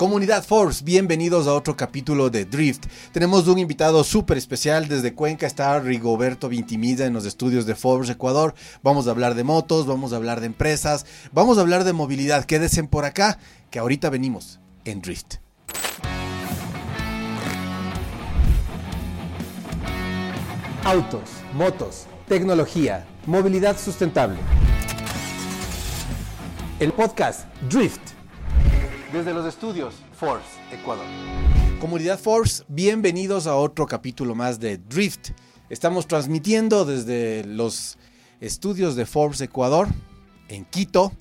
Comunidad Force, bienvenidos a otro capítulo de Drift. Tenemos un invitado súper especial desde Cuenca, está Rigoberto Vintimida en los estudios de Force Ecuador. Vamos a hablar de motos, vamos a hablar de empresas, vamos a hablar de movilidad. Quédense por acá, que ahorita venimos en Drift. Autos, motos, tecnología, movilidad sustentable. El podcast Drift desde los estudios Force, Ecuador. Comunidad Force, bienvenidos a otro capítulo más de Drift. Estamos transmitiendo desde los estudios de Force Ecuador en Quito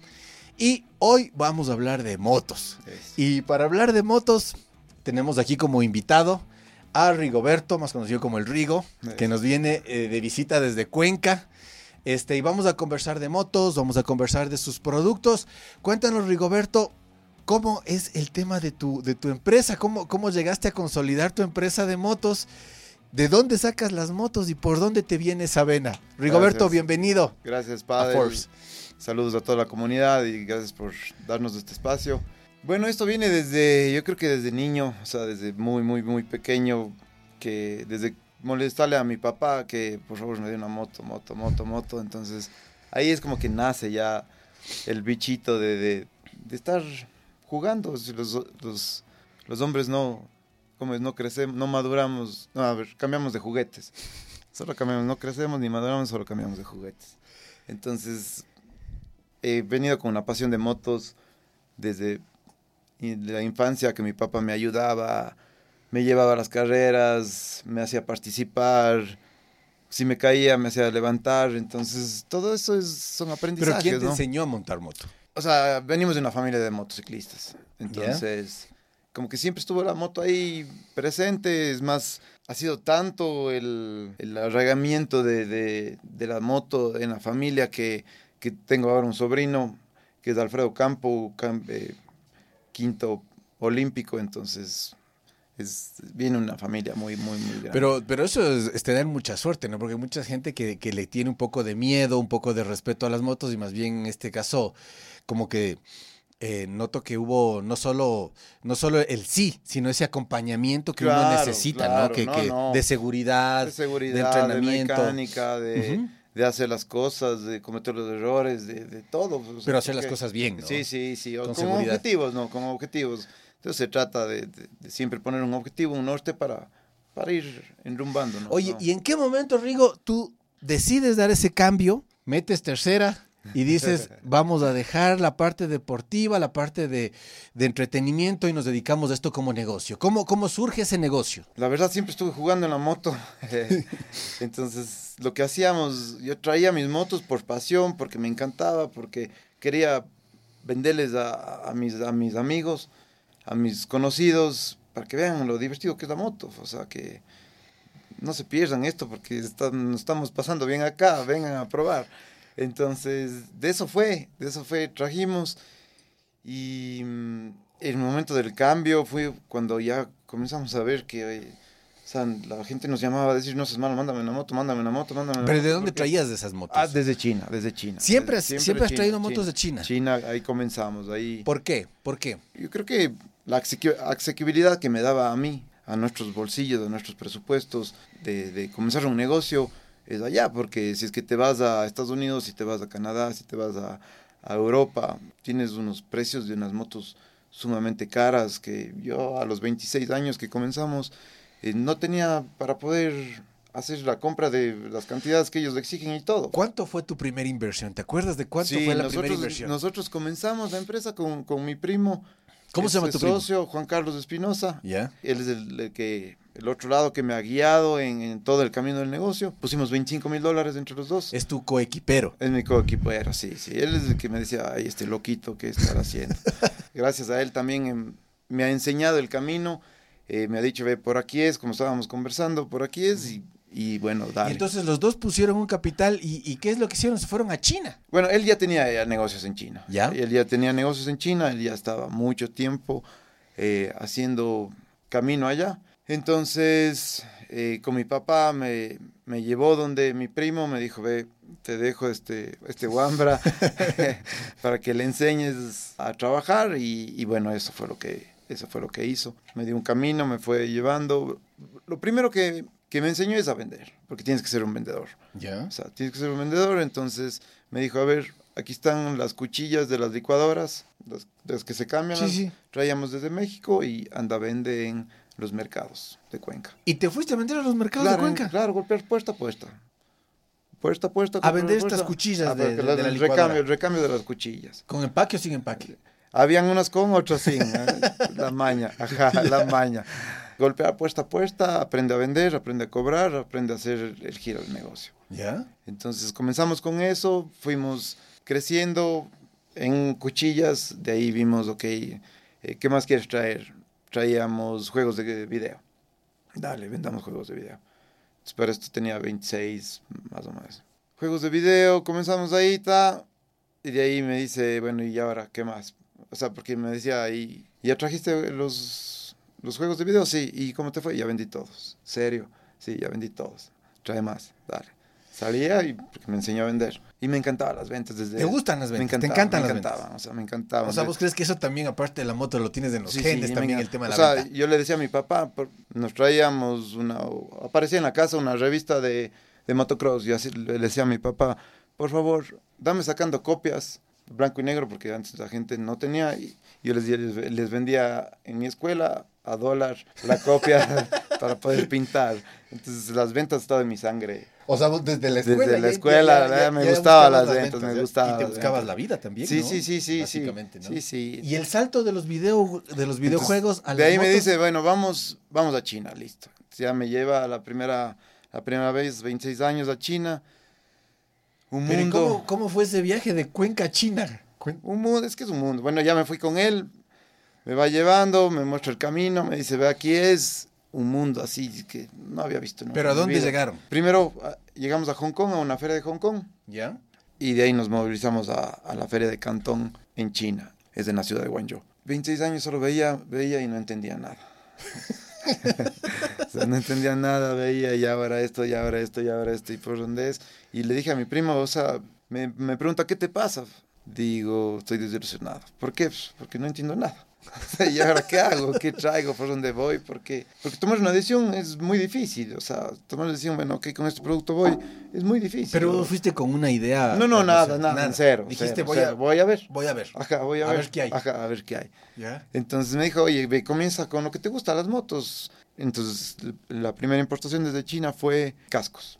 y hoy vamos a hablar de motos. Y para hablar de motos tenemos aquí como invitado a Rigoberto, más conocido como el Rigo, que nos viene eh, de visita desde Cuenca. Este, y vamos a conversar de motos, vamos a conversar de sus productos. Cuéntanos, Rigoberto, ¿Cómo es el tema de tu, de tu empresa? ¿Cómo, ¿Cómo llegaste a consolidar tu empresa de motos? ¿De dónde sacas las motos y por dónde te viene esa vena? Rigoberto, bienvenido. Gracias, padre. Saludos a toda la comunidad y gracias por darnos este espacio. Bueno, esto viene desde, yo creo que desde niño, o sea, desde muy, muy, muy pequeño, que desde molestarle a mi papá que por favor me dé una moto, moto, moto, moto. Entonces ahí es como que nace ya el bichito de, de, de estar jugando. Si los, los, los hombres no, como es, no crecemos, no maduramos, no, a ver, cambiamos de juguetes. Solo cambiamos, no crecemos ni maduramos, solo cambiamos de juguetes. Entonces, he venido con una pasión de motos desde la infancia que mi papá me ayudaba, me llevaba a las carreras, me hacía participar, si me caía me hacía levantar, entonces todo eso es, son aprendizajes. ¿Pero quién te enseñó a montar moto? O sea, venimos de una familia de motociclistas. Entonces, como que siempre estuvo la moto ahí presente. Es más, ha sido tanto el, el arraigamiento de, de, la moto en la familia que, que, tengo ahora un sobrino que es Alfredo Campo, eh, quinto olímpico. Entonces, es, viene una familia muy, muy, muy grande. Pero, pero eso es, tener mucha suerte, ¿no? Porque hay mucha gente que, que, le tiene un poco de miedo, un poco de respeto a las motos y más bien en este caso como que eh, noto que hubo no solo, no solo el sí, sino ese acompañamiento que uno necesita, ¿no? Que, De seguridad, de seguridad, de entrenamiento. De mecánica, de, de, hacer las cosas, de cometer los errores, de, de todo. Pero hacer las cosas bien, ¿no? Sí, sí, sí. Con como objetivos, ¿no? Como objetivos. Entonces se trata de, siempre poner un objetivo, un norte para, para ir enrumbando, ¿no? Oye, ¿y en qué momento, Rigo, tú decides dar ese cambio? Metes tercera, y dices, vamos a dejar la parte deportiva, la parte de, entretenimiento y nos dedicamos a esto como negocio. ¿Cómo, ¿Cómo surge ese negocio? La verdad, siempre estuve jugando en la moto. Entonces, lo que hacíamos, yo traía mis motos por pasión, porque me encantaba, porque quería venderles a, mis, a mis amigos, a mis conocidos, para que vean lo divertido que es la moto. O sea, que no se pierdan esto, porque nos estamos pasando bien acá, vengan a probar. Entonces, de eso fue, de eso fue, trajimos y mm, el momento del cambio fue cuando ya comenzamos a ver que o sea, la gente nos llamaba a decir, no seas malo, mándame una moto, mándame una moto, mándame una ¿Pero de dónde traías de esas motos? Ah, desde China, desde China. ¿Siempre, siempre, has traído motos de China? China, ahí comenzamos, ahí. ¿Por qué? ¿Por qué? Yo creo que la asequibilidad que me daba a mí, a nuestros bolsillos, a nuestros presupuestos, de, de comenzar un negocio, es allá, porque si es que te vas a Estados Unidos, si te vas a Canadá, si te vas a, Europa, tienes unos precios de unas motos sumamente caras que yo a los 26 años que comenzamos eh, no tenía para poder hacer la compra de las cantidades que ellos exigen y todo. ¿Cuánto fue tu primera inversión? ¿Te acuerdas de cuánto fue la primera inversión? Nosotros comenzamos la empresa con, con mi primo. ¿Cómo se llama tu socio, Juan Carlos Espinosa. ¿Ya? Él es el que el otro lado que me ha guiado en, todo el camino del negocio. Pusimos 25 mil dólares entre los dos. Es tu coequipero. Es mi coequipero, sí, sí. Él es el que me decía, ay, este loquito, ¿qué estará haciendo? Gracias a él también em, me ha enseñado el camino. Eh, me ha dicho, ve, por aquí es, como estábamos conversando, por aquí es, y, bueno, dale. Y entonces los dos pusieron un capital, y, qué es lo que hicieron? Se fueron a China. Bueno, él ya tenía negocios en China. ¿Ya? Él ya tenía negocios en China, él ya estaba mucho tiempo eh, haciendo camino allá. Entonces, eh, con mi papá me, me, llevó donde mi primo me dijo, ve, te dejo este, este Wambra para que le enseñes a trabajar y, bueno, eso fue lo que, Eso fue lo que hizo. Me dio un camino, me fue llevando. Lo primero que, que me enseñó es a vender, porque tienes que ser un vendedor. ¿Ya? O sea, tienes que ser un vendedor. Entonces me dijo, a ver, aquí están las cuchillas de las licuadoras, las, las que se cambian. Sí, las sí. Traíamos desde México y anda, vende en los mercados de Cuenca. ¿Y te fuiste a vender a los mercados Claro, de Cuenca? claro, golpear puesta a puesta. Puesta a puesta. A vender estas cuchillas A de- de- de la el recambio, el recambio de las cuchillas. ¿Con empaque o sin empaque? Habían unas con, otras sin. ¿eh? La maña, ajá, la maña. Golpear puesta a puesta, aprende a vender, aprende a cobrar, aprende a hacer el giro del negocio. ¿Ya? Entonces comenzamos con eso, fuimos creciendo en cuchillas, de ahí vimos, ok, eh, ¿qué más quieres traer? Traíamos juegos de video. Dale, vendamos juegos de video. Entonces, para esto tenía 26, más o menos. Juegos de video, comenzamos ahí, ta, y de ahí me dice, bueno, ¿y ahora qué más? O sea, porque me decía ahí, ¿ya trajiste los, los juegos de video? Sí, ¿y cómo te fue? Ya vendí todos. ¿Serio? Sí, ya vendí todos. Trae más, dale. Salía y me enseñó a vender. Y me encantaban las ventas desde... ¿Te gustan las Me ventas? ¿Te encantaban, encantan me las ventas? encantaban, o sea, me encantaban. O sea, vos crees que eso también, aparte de la moto, lo tienes en los Sí, sí, genes me también, el tema de la o sea, venta. yo le decía a mi papá, nos traíamos una, aparecía en la casa una revista de, de motocross y así le decía a mi papá, por favor, dame sacando copias blanco y negro porque antes la gente no tenía y yo les, les, vendía en mi escuela a dólar la copia para poder pintar. Entonces las ventas estaban en mi sangre. O sea, desde la Desde escuela. la escuela, ya me gustaban las ventas, me gustaban Y te buscabas ventas. la vida también, Sí, ¿no? sí, sí, sí, sí. Básicamente, ¿no? Sí, sí. Y el salto de los, video, de los videojuegos a de ahí me motos, dice, bueno, vamos, vamos a China, listo. Ya me lleva la primera, la primera vez, 26 años a China. Un Pero ¿y mundo, ¿cómo, ¿Cómo fue ese viaje de Cuenca a China? Cuen- un mundo, es que es un mundo. Bueno, ya me fui con él, me va llevando, me muestra el camino, me dice, ve, aquí es un mundo así que no había visto nunca. ¿Pero a dónde vida. llegaron? Primero a- llegamos a Hong Kong, a una feria de Hong Kong, ¿Ya? y de ahí nos movilizamos a, a la feria de Cantón en China, es en la ciudad de Guangzhou. 26 años solo veía, veía y no entendía nada. O sea, no entendía nada, veía y ahora esto, y ahora esto, y ahora esto, y por dónde es. Y le dije a mi primo, o sea, me, me pregunta, ¿qué te pasa? Digo, estoy desilusionado. ¿Por qué? Pues, porque no entiendo nada. ¿Y ahora qué hago? ¿Qué traigo? ¿Por dónde voy? ¿Por qué? Porque tomar una decisión es muy difícil. O sea, tomar una decisión, bueno, ok, con este producto voy, es muy difícil. Pero vos fuiste con una idea. No, no, nada, nada, en cero. Dijiste, cero, voy, cero. A, voy a ver. voy a ver. Ajá, voy a, A ver. ver qué hay. Ajá, a ver qué hay. ¿Ya? Entonces me dijo, oye, ve, comienza con lo que te gusta, las motos. Entonces, la primera importación desde China fue cascos,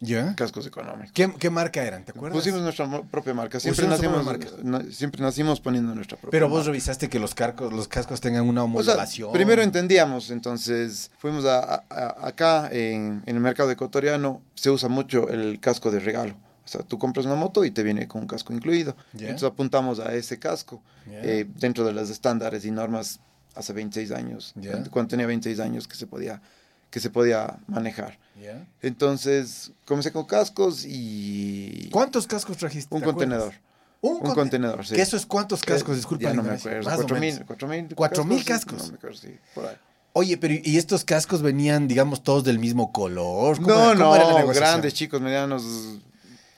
¿Ya? cascos económicos. ¿Qué, qué marca eran? ¿Te acuerdas? Pusimos nuestra propia marca. Siempre nacimos, propia na- siempre nacimos poniendo nuestra propia Pero vos marca. revisaste que los, carcos, los cascos tengan una O sea, homologación. primero entendíamos, entonces fuimos a, a- acá en, en el mercado ecuatoriano, se usa mucho el casco de regalo. O sea, tú compras una moto y te viene con un casco incluido. Ya. Entonces apuntamos a ese casco eh, dentro de los estándares y normas hace 26 años, cuando- cuando tenía 26 años que se podía, que se podía manejar. Entonces comencé con cascos y ¿Cuántos cascos trajiste? un acuerdas? contenedor. Un, Un conte- contenedor, sí. ¿Qué eso es cuántos cascos? Disculpa. Ya no me acuerdo. Cuatro mil, cuatro mil. Cuatro mil sí, cascos. No me acuerdo, sí, por ahí. Oye, pero ¿y estos cascos venían, digamos, todos del mismo color? ¿Cómo No, era- cómo era no, negociación? grandes, chicos, medianos,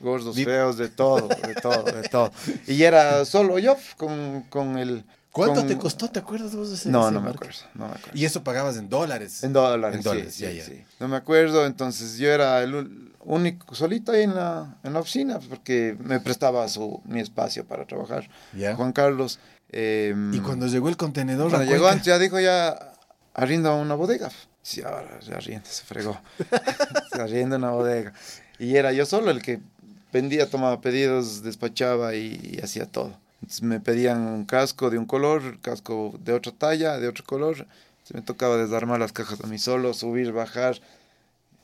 gordos, feos, de todo, de todo, de todo. Y era solo yo con, con el... ¿Cuánto con- te costó? ¿Te acuerdas vos de ese? No, ese no me acuerdo, no me acuerdo. Y eso pagabas en dólares. En dólares, En sí, dólares, sí, ya, ya. sí. No me acuerdo, entonces yo era el único, solito ahí en la, en la oficina, porque me prestaba su, mi espacio para trabajar. Ya. Juan Carlos. em, Y cuando llegó el contenedor, Cuando llegó antes ya dijo ya arrienda una bodega. Sí, ahora se arrienda, se fregó. se arrienda una bodega. Y era yo solo el que vendía, tomaba pedidos, despachaba y, y hacía todo. Entonces me pedían un casco de un color, casco de otra talla, de otro color. Se me tocaba desarmar las cajas a mí solo, subir, bajar.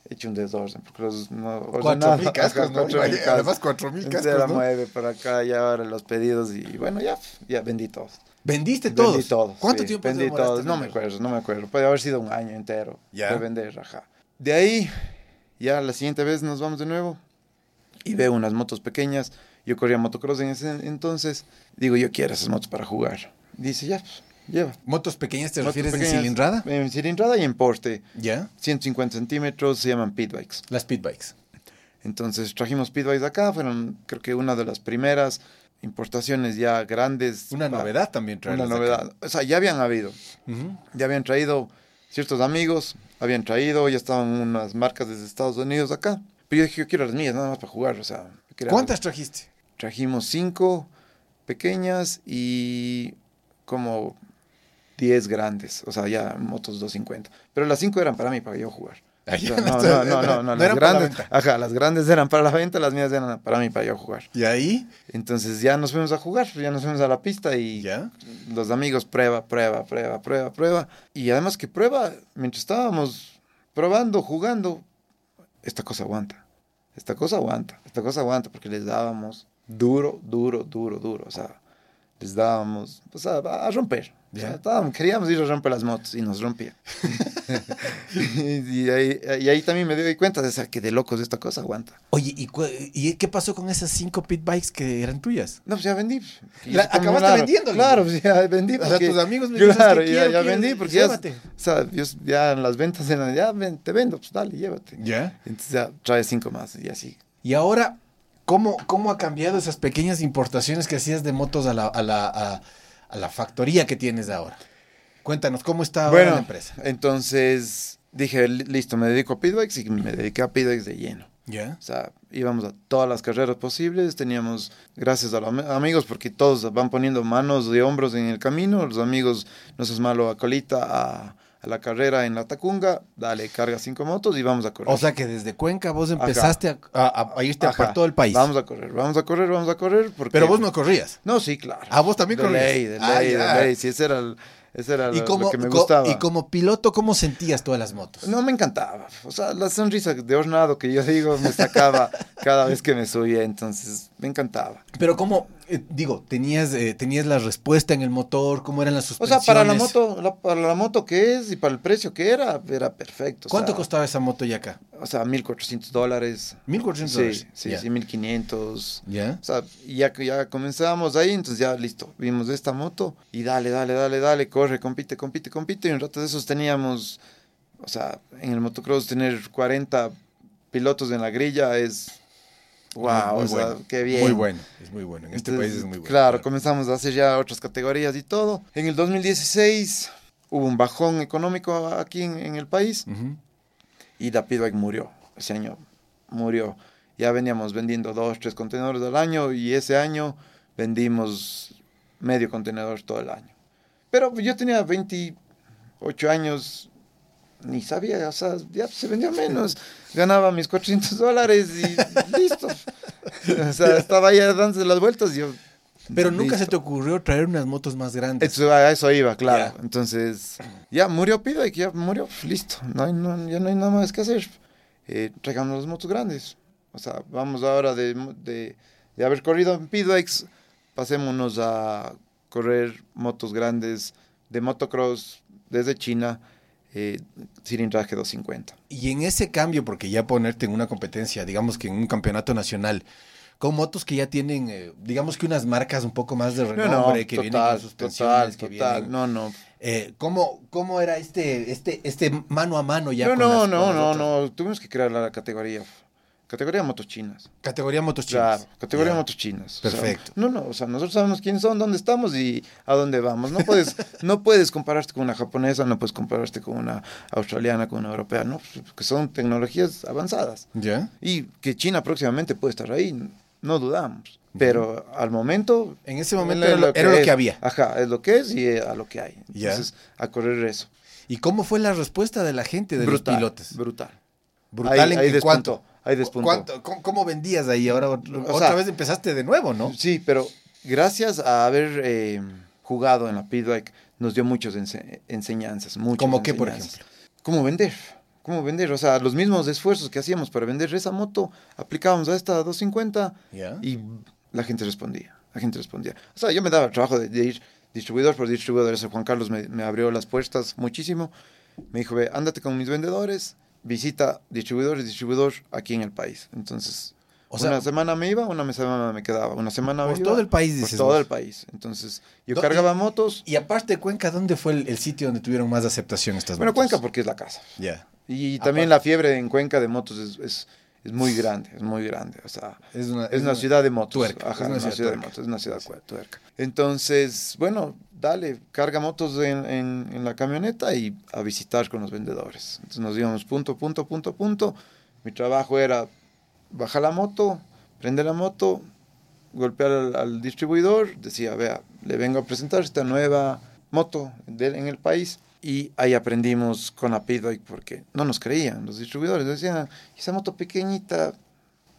He hecho un desorden, porque los no cuatro mil cascos, ¿no? cuatro mil Además, cuatro mil cascos, era ¿no? mueve para acá y ahora los pedidos y bueno, ya, ya vendí todos. ¿Vendiste todos? Vendí todos. ¿Cuánto sí, tiempo Vendí todos. No me acuerdo, no me acuerdo. Puede haber sido un año entero Ya. de vender, ajá. De ahí, ya la siguiente vez nos vamos de nuevo y veo unas motos pequeñas. Yo corría motocross en ese entonces. Digo, yo quiero esas motos para jugar. Dice, ya, pues, lleva. ¿Motos pequeñas te Motos refieres en pequeñas, cilindrada? En cilindrada y en porte. Ya. 150 centímetros, se llaman pit bikes. Las pit bikes. Entonces trajimos pit bikes acá, fueron creo que una de las primeras importaciones ya grandes. Una novedad también traer. Una novedad. O sea, ya habían habido. Ya habían traído ciertos amigos, habían traído, ya estaban unas marcas desde Estados Unidos acá. Pero yo dije, yo quiero las mías, nada más para jugar. O sea, ¿Cuántas trajiste? Trajimos cinco pequeñas y como 10 grandes, o sea, ya motos 250. Pero las 5 eran para mí, para yo jugar. no, no, no, no, no, las grandes, ajá, las grandes eran para la venta, las mías eran para mí, para yo jugar. ¿Y ahí? Entonces ya nos fuimos a jugar, ya nos fuimos a la pista y ¿Ya? los amigos prueba, prueba, prueba, prueba, prueba. Y además que prueba, mientras estábamos probando, jugando, esta cosa aguanta, esta cosa aguanta, esta cosa aguanta, porque les dábamos duro, duro, duro, duro, o sea, les dábamos, o sea, a romper. queríamos ir a romper las motos y nos rompía. y, ahí, también me di cuenta de esa, que de locos esta cosa aguanta. Oye, ¿y, qué pasó con esas cinco pit bikes que eran tuyas? No, pues ya vendí. acabaste vendiendo. Claro, pues ya vendí. o sea, tus amigos me Claro, ya, ya vendí porque ya, o sea, ya en las ventas eran, ya te vendo, pues dale, llévate. Ya. Entonces ya trae cinco más y así. Y ahora, ¿Cómo, ¿Cómo ha cambiado esas pequeñas importaciones que hacías de motos a la, a la, a, la factoría que tienes ahora? Cuéntanos, ¿cómo está bueno, la empresa? Entonces dije, listo, me dedico a pitbikes y me dediqué a pitbikes de lleno. ¿Ya? O sea, íbamos a todas las carreras posibles, teníamos, gracias a los amigos, porque todos van poniendo manos de hombros en el camino, los amigos, no seas malo, a colita, a a la carrera en la Tacunga, dale, carga cinco motos y vamos a correr. O sea que desde Cuenca vos empezaste a, irte a todo el país. Vamos a correr, vamos a correr, vamos a correr. Porque... Pero vos no corrías. No, sí, claro. ¿A vos también de corrías? Ley, de ley, de ley, sí, ese era el era ¿Y lo, que me gustaba. Y como piloto, ¿cómo sentías todas las motos? No, me encantaba. O sea, la sonrisa de hornado que yo digo me sacaba cada vez que me subía, entonces me encantaba. Pero ¿cómo, eh, digo, tenías, eh, tenías la respuesta en el motor? ¿Cómo eran las suspensiones? O sea, para la moto, para la moto que es y para el precio que era, era perfecto. ¿Cuánto costaba esa moto ya acá? O sea, 1.400 dólares. ¿1.400 dólares? Sí, sí, 1.500. ¿Ya? O sea, ya, ya comenzábamos ahí, entonces ya listo, vimos esta moto y dale, dale, dale, dale, corre, compite, compite, compite. Y un rato de esos teníamos, o sea, en el motocross tener 40 pilotos en la grilla es... Wow, o sea, qué bien. Muy bueno, es muy bueno. En este país es muy bueno. Claro, comenzamos a hacer ya otras categorías y todo. En el 2016 hubo un bajón económico aquí en, el país y la Pitbike murió. Ese año murió. Ya veníamos vendiendo dos, tres contenedores al año y ese año vendimos medio contenedor todo el año. Pero yo tenía 28 años, ni sabía, o sea, ya se vendía menos. Ganaba mis 400 dólares y listo. o sea, estaba ahí dándose las vueltas y yo... Pero nunca se te ocurrió traer unas motos más grandes. Eso, a eso iba, claro. Entonces, ya murió Pido y ya murió, listo. No hay, ya no hay nada más que hacer. Eh, traigamos las motos grandes. O sea, vamos ahora de, de, de haber corrido en Pidbikes, pasémonos a correr motos grandes de motocross desde China, eh, cilindraje 250. Y en ese cambio, porque ya ponerte en una competencia, digamos que en un campeonato nacional, con motos que ya tienen, eh, digamos que unas marcas un poco más de renombre, que vienen con suspensiones, total, total, no, no. Eh, ¿cómo, ¿Cómo era este, este, este mano a mano ya? No, no, no, no, no, tuvimos que crear la categoría. Categoría motos chinas. Categoría motos chinas. Claro, categoría motos chinas. Perfecto. no, no, o sea, nosotros sabemos quiénes son, dónde estamos y a dónde vamos. No puedes, no puedes compararte con una japonesa, no puedes compararte con una australiana, con una europea, ¿no? Que son tecnologías avanzadas. Ya. Y que China próximamente puede estar ahí, no dudamos. Pero al momento... En ese momento era, lo, que, había. Ajá, es lo que es y a lo que hay. Entonces, a correr eso. ¿Y cómo fue la respuesta de la gente, de los pilotos? Brutal. Brutal en, cuánto? Ahí despuntó. cómo, vendías ahí? Ahora otra vez empezaste de nuevo, ¿no? Sí, pero gracias a haber eh, jugado en la Pitbike nos dio muchas enseñanzas. Muchas ¿Cómo qué, por ejemplo? ¿Cómo vender? ¿Cómo vender? O sea, los mismos esfuerzos que hacíamos para vender esa moto, aplicábamos a esta 250 y la gente respondía. La gente respondía. O sea, yo me daba el trabajo de, ir distribuidor por distribuidor. Juan Carlos me, me, abrió las puertas muchísimo. Me dijo, ve, ándate con mis vendedores, visita distribuidor y distribuidor aquí en el país. Entonces, o sea, una semana me iba, una semana me quedaba, una semana por todo el país, dices. Por todo el país. Entonces, yo cargaba motos. Y aparte de Cuenca, ¿dónde fue el, sitio donde tuvieron más aceptación estas bueno, motos? Bueno, Cuenca porque es la casa. Ya. Y también la fiebre en Cuenca de motos es, es muy grande, es muy grande. O sea, Es una, es una ciudad de motos. tuerca, Ajá, es una ciudad ciudad de motos, es una ciudad tuerca. Entonces, bueno, dale, carga motos en, en- en la camioneta y a visitar con los vendedores. Entonces nos íbamos punto, punto, punto, punto. Mi trabajo era bajar la moto, prender la moto, golpear al, al distribuidor, decía, vea, le vengo a presentar esta nueva moto de- en el país. Y ahí aprendimos con la Pitbike porque no nos creían los distribuidores. Decían, esa moto pequeñita,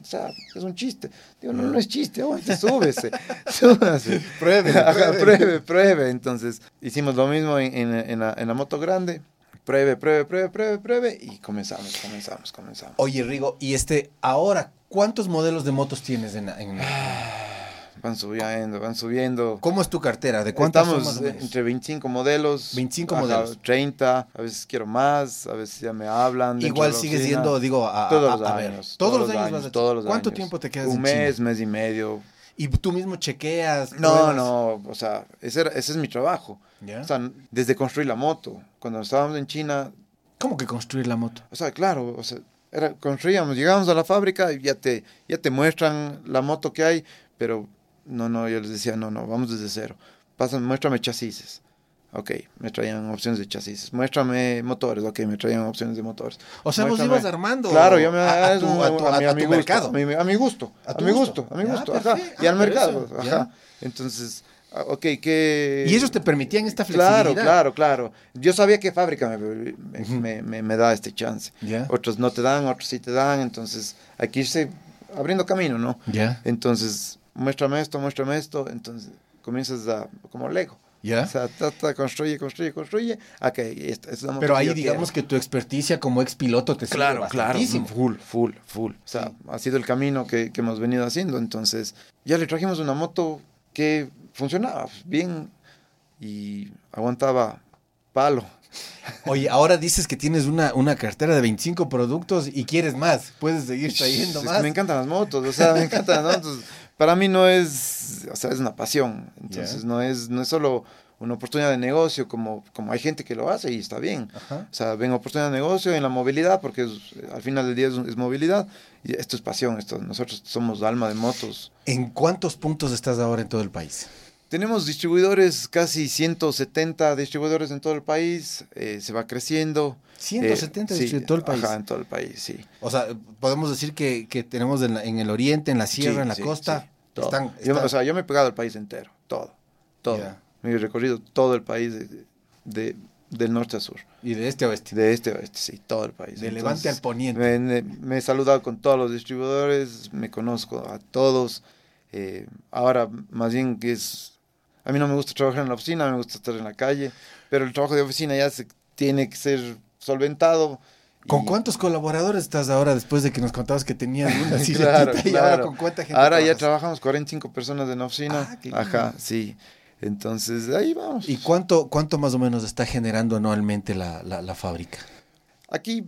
o sea, es un chiste. Digo, no, no es chiste, aguante, súbese, súbase. Pruebe, pruebe. pruebe, pruebe. Entonces, hicimos lo mismo en, en- en la, en la moto grande. Pruebe, pruebe, pruebe, pruebe, pruebe. Y comenzamos, comenzamos, comenzamos. Oye, Rigo, y este, ahora, ¿cuántos modelos de motos tienes en, en- Van subiendo, van subiendo. ¿Cómo es tu cartera? ¿De cuántas son Estamos entre 25 modelos. 25 ajá, modelos. 30. A veces quiero más, a veces ya me hablan. Igual sigues yendo, digo, a, Todos los a- a ver, años. Todos, los años, años, vas a- todos los ¿Cuánto años. tiempo te quedas Un en mes, China? mes y medio. Y tú mismo chequeas. No, pruebas? no, o sea, ese, ese es mi trabajo. ¿Ya? O sea, desde construir la moto. Cuando estábamos en China, ¿Cómo que construir la moto? o sea, claro, o sea, era, construíamos, llegábamos a la fábrica y ya te, ya te muestran la moto que hay, pero no, no, yo les decía, no, no, vamos desde cero. Pasan, muéstrame chasis. Ok, me traían opciones de chasis. Muéstrame motores. Ok, me traían opciones de motores. O sea, vos Muéstrame- ibas armando Claro, yo me a, a tu, a tu- a- mi- a mi tu gusto, mercado. A mi, a mi gusto. A mi gusto. A mi Ya, gusto. Ajá. perfecto. Y al Ah, mercado. eso, Ajá. Entonces, ah, ok, que. Y ellos te permitían esta flexibilidad. Claro, claro, claro. Yo sabía que fábrica me, me, Ujú. me- me- me da este chance. Ya. Otros no te dan, otros sí te dan. Entonces, hay que irse abriendo camino, ¿no? Ya. Entonces, muéstrame esto, muéstrame esto. Entonces, comienzas a, como Lego. Ya. O sea, ta, ta, construye, construye, construye. Ok, esta, esta Pero que ahí digamos quiero. que tu experticia como ex piloto te sirve Claro, claro, full, full, full. O sea, Sí. ha sido el camino que, que hemos venido haciendo. Entonces, ya le trajimos una moto que funcionaba bien y aguantaba palo. Oye, ahora dices que tienes una, una cartera de 25 productos y quieres más. Puedes seguir trayendo Es que más. me encantan las motos, o sea, me encantan las motos. Para mí no es, o sea, es una pasión. Entonces, no, es, no es solo una oportunidad de negocio como, como hay gente que lo hace y está bien. Ajá. O sea, ven oportunidad de negocio en la movilidad, porque es- al final del día es, es movilidad. Y esto es pasión, esto, nosotros somos alma de motos. ¿En cuántos puntos estás ahora en todo el país? Tenemos distribuidores, casi 170 distribuidores en todo el país, eh, se va creciendo. 170 Eh, distribuidores en todo el país. Ajá, en todo el país, sí. O sea, podemos decir que, que tenemos en, la- en el oriente, en la sierra, Sí, en la sí, costa. Todo. están, Yo, o sea, yo me he pegado al país entero, todo, todo. Ya. Me he recorrido todo el país de, de- del norte a sur, y de este a oeste. de este a oeste, sí, todo el país. De levante al poniente. Me he saludado con todos los distribuidores, me conozco a todos. eh, ahora, más bien que es... A mí no me gusta trabajar en la oficina, me gusta estar en la calle, pero el trabajo de oficina ya se tiene que ser solventado. ¿Con y- cuántos colaboradores estás ahora después de que nos contabas que tenías una Claro, y ahora con cuánta gente Ahora ya trabajamos 45 personas en la oficina. Ah, Ajá, sí. Entonces, ahí vamos. ¿Y cuánto, cuánto más o menos está generando anualmente la, la, la fábrica? Aquí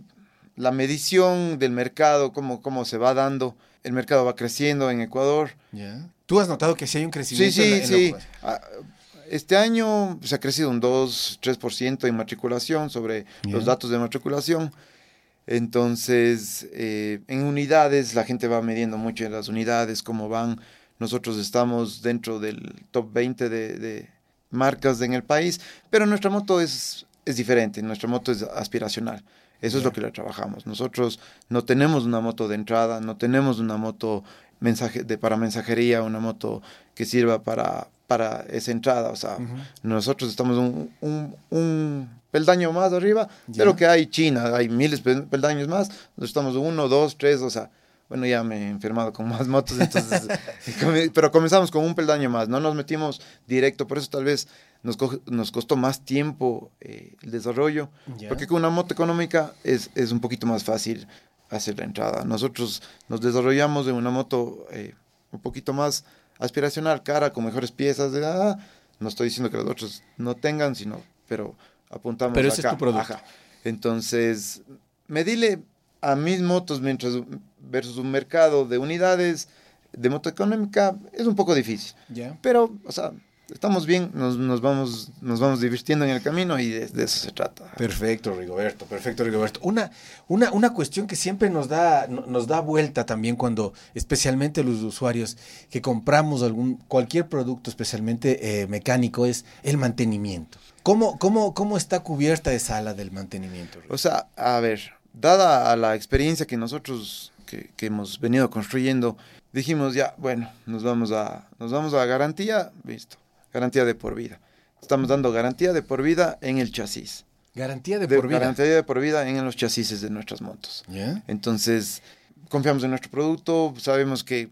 la medición del mercado, cómo, cómo se va dando, el mercado va creciendo en Ecuador. ¿Ya? ¿Tú has notado que sí hay un Sí, crecimiento? sí, en la- en sí. lo- Ah, Este año se ha crecido un 2, 3% en matriculación sobre los datos de matriculación. Entonces, eh, en unidades, la gente va midiendo mucho en las unidades, cómo van. Nosotros estamos dentro del top 20 de, de marcas en el país, pero nuestra moto es, es diferente, nuestra moto es aspiracional. Eso es lo que le trabajamos. Nosotros no tenemos una moto de entrada, no tenemos una moto mensaje de, para mensajería, una moto que sirva para, para esa entrada. O sea, nosotros estamos un, un, un peldaño más arriba Ya. de lo que hay China. Hay miles de peldaños más. Nosotros estamos uno, dos, tres, o sea, bueno, ya me he enfermado con más motos, entonces, pero comenzamos con un peldaño más, no nos metimos directo, por eso tal vez nos, co- nos costó más tiempo eh, el desarrollo, porque con una moto económica es, es un poquito más fácil hacer la entrada. Nosotros nos desarrollamos en una moto eh, un poquito más aspiracional, cara, con mejores piezas, de, ah, no estoy diciendo que los otros no tengan, sino, pero apuntamos Pero ese es acá. tu producto. Ajá. Entonces, medirle a mis motos mientras versus un mercado de unidades de moto económica es un poco difícil. ¿Ya? Pero, o sea, estamos bien, nos, nos, vamos, nos vamos divirtiendo en el camino y de, de, eso se trata. Perfecto, Rigoberto, perfecto, Rigoberto. Una, una, una cuestión que siempre nos da, nos da vuelta también cuando, especialmente los usuarios, que compramos algún, cualquier producto, especialmente eh, mecánico, es el mantenimiento. ¿Cómo, cómo, ¿Cómo está cubierta esa ala del mantenimiento? O sea, a ver, dada a la experiencia que nosotros que, que hemos venido construyendo, dijimos ya, bueno, nos vamos a, nos vamos a garantía, listo garantía de por vida. Estamos dando garantía de por vida en el chasis. Garantía de, de por vida. Garantía de por vida en los chasis de nuestras motos. Yeah. Entonces, confiamos en nuestro producto, sabemos que,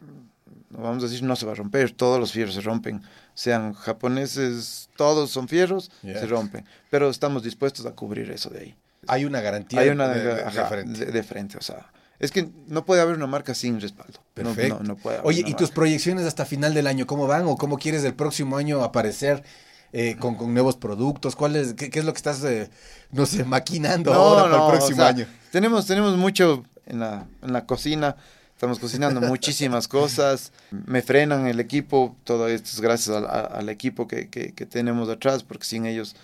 vamos a decir, no se va a romper, todos los fierros se rompen, sean japoneses, todos son fierros, se rompen, pero estamos dispuestos a cubrir eso de ahí. Hay una garantía Hay una de, de, ajá, de, frente. de frente, o sea. Es que no puede haber una marca sin respaldo. Perfecto. No, no, no puede Oye, ¿y marca. tus proyecciones hasta final del año cómo van? ¿O cómo quieres el próximo año aparecer eh, con, con, nuevos productos? ¿Cuál es, qué, qué, es lo que estás, eh, no sé, maquinando ahora para el próximo o sea, año? Tenemos, tenemos mucho en la, en la cocina. Estamos cocinando muchísimas cosas. Me frenan el equipo. Todo esto es gracias al, al equipo que, que, que tenemos atrás, porque sin ellos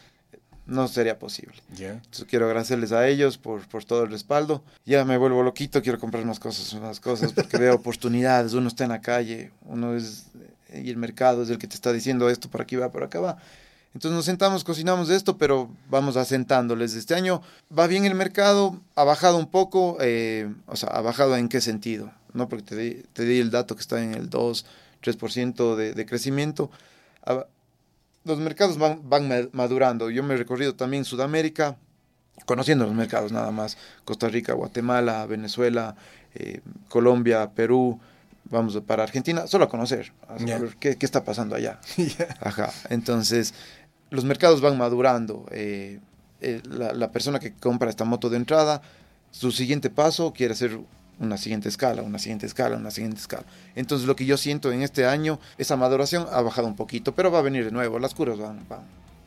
no sería posible. Yeah. Entonces quiero agradecerles a ellos por, por todo el respaldo. Ya me vuelvo loquito, quiero comprar más cosas, más cosas, porque veo oportunidades. Uno está en la calle, uno es, y el mercado es el que te está diciendo esto, por aquí va, por acá va. Entonces nos sentamos, cocinamos esto, pero vamos asentándoles. Este año va bien el mercado, ha bajado un poco, eh, o sea, ha bajado en qué sentido, ¿no? Porque te di, te di el dato que está en el 2, 3% de, de crecimiento. Ha, los mercados van, van, madurando. Yo me he recorrido también Sudamérica, conociendo los mercados nada más. Costa Rica, Guatemala, Venezuela, eh, Colombia, Perú. Vamos para Argentina, solo a conocer, a Yeah. ver qué, qué, está pasando allá. Yeah. Ajá. Entonces, los mercados van madurando. Eh, eh, la, la persona que compra esta moto de entrada, su siguiente paso quiere hacer una siguiente escala, una siguiente escala, una siguiente escala. Entonces lo que yo siento en este año, esa maduración ha bajado un poquito, pero va a venir de nuevo, las curvas van, van,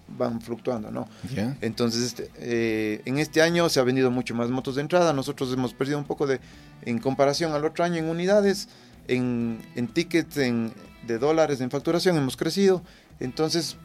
van fluctuando, ¿no? Yeah. Entonces este, eh, en este año se ha vendido mucho más motos de entrada, nosotros hemos perdido un poco de, en comparación al otro año en unidades, en, en tickets, en, de dólares, en facturación hemos crecido, entonces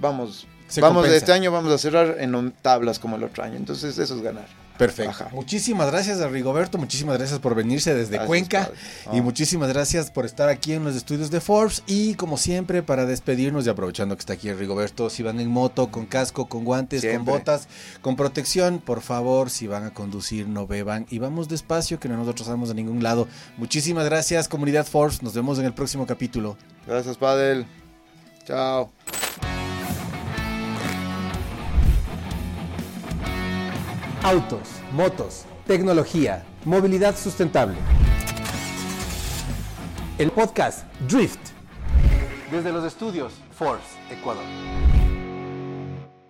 vamos, Se vamos compensa. este año vamos a cerrar en tablas como el otro año, entonces eso es ganar. Perfecto. Ajá. Muchísimas gracias a Rigoberto, muchísimas gracias por venirse desde Gracias, Cuenca padre. y Ah. muchísimas gracias por estar aquí en los estudios de Forbes y como siempre para despedirnos y aprovechando que está aquí Rigoberto, si van en moto, con casco, con guantes, con botas, con protección, por favor, si van a conducir no beban y vamos despacio que no nos retrasamos a ningún lado. Muchísimas gracias comunidad Forbes, nos vemos en el próximo capítulo. Gracias, Padel. Chao. Autos, motos, tecnología, movilidad sustentable. El podcast Drift. Desde los estudios Force, Ecuador.